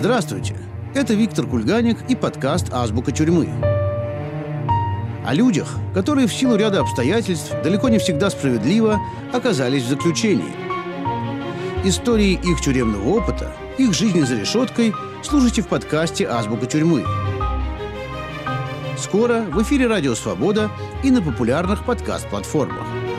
Здравствуйте! Это Виктор Кульганик и подкаст «Азбука тюрьмы». О людях, которые в силу ряда обстоятельств далеко не всегда справедливо оказались в заключении. Истории их тюремного опыта, их жизни за решеткой слушайте в подкасте «Азбука тюрьмы». Скоро в эфире «Радио Свобода» и на популярных подкаст-платформах –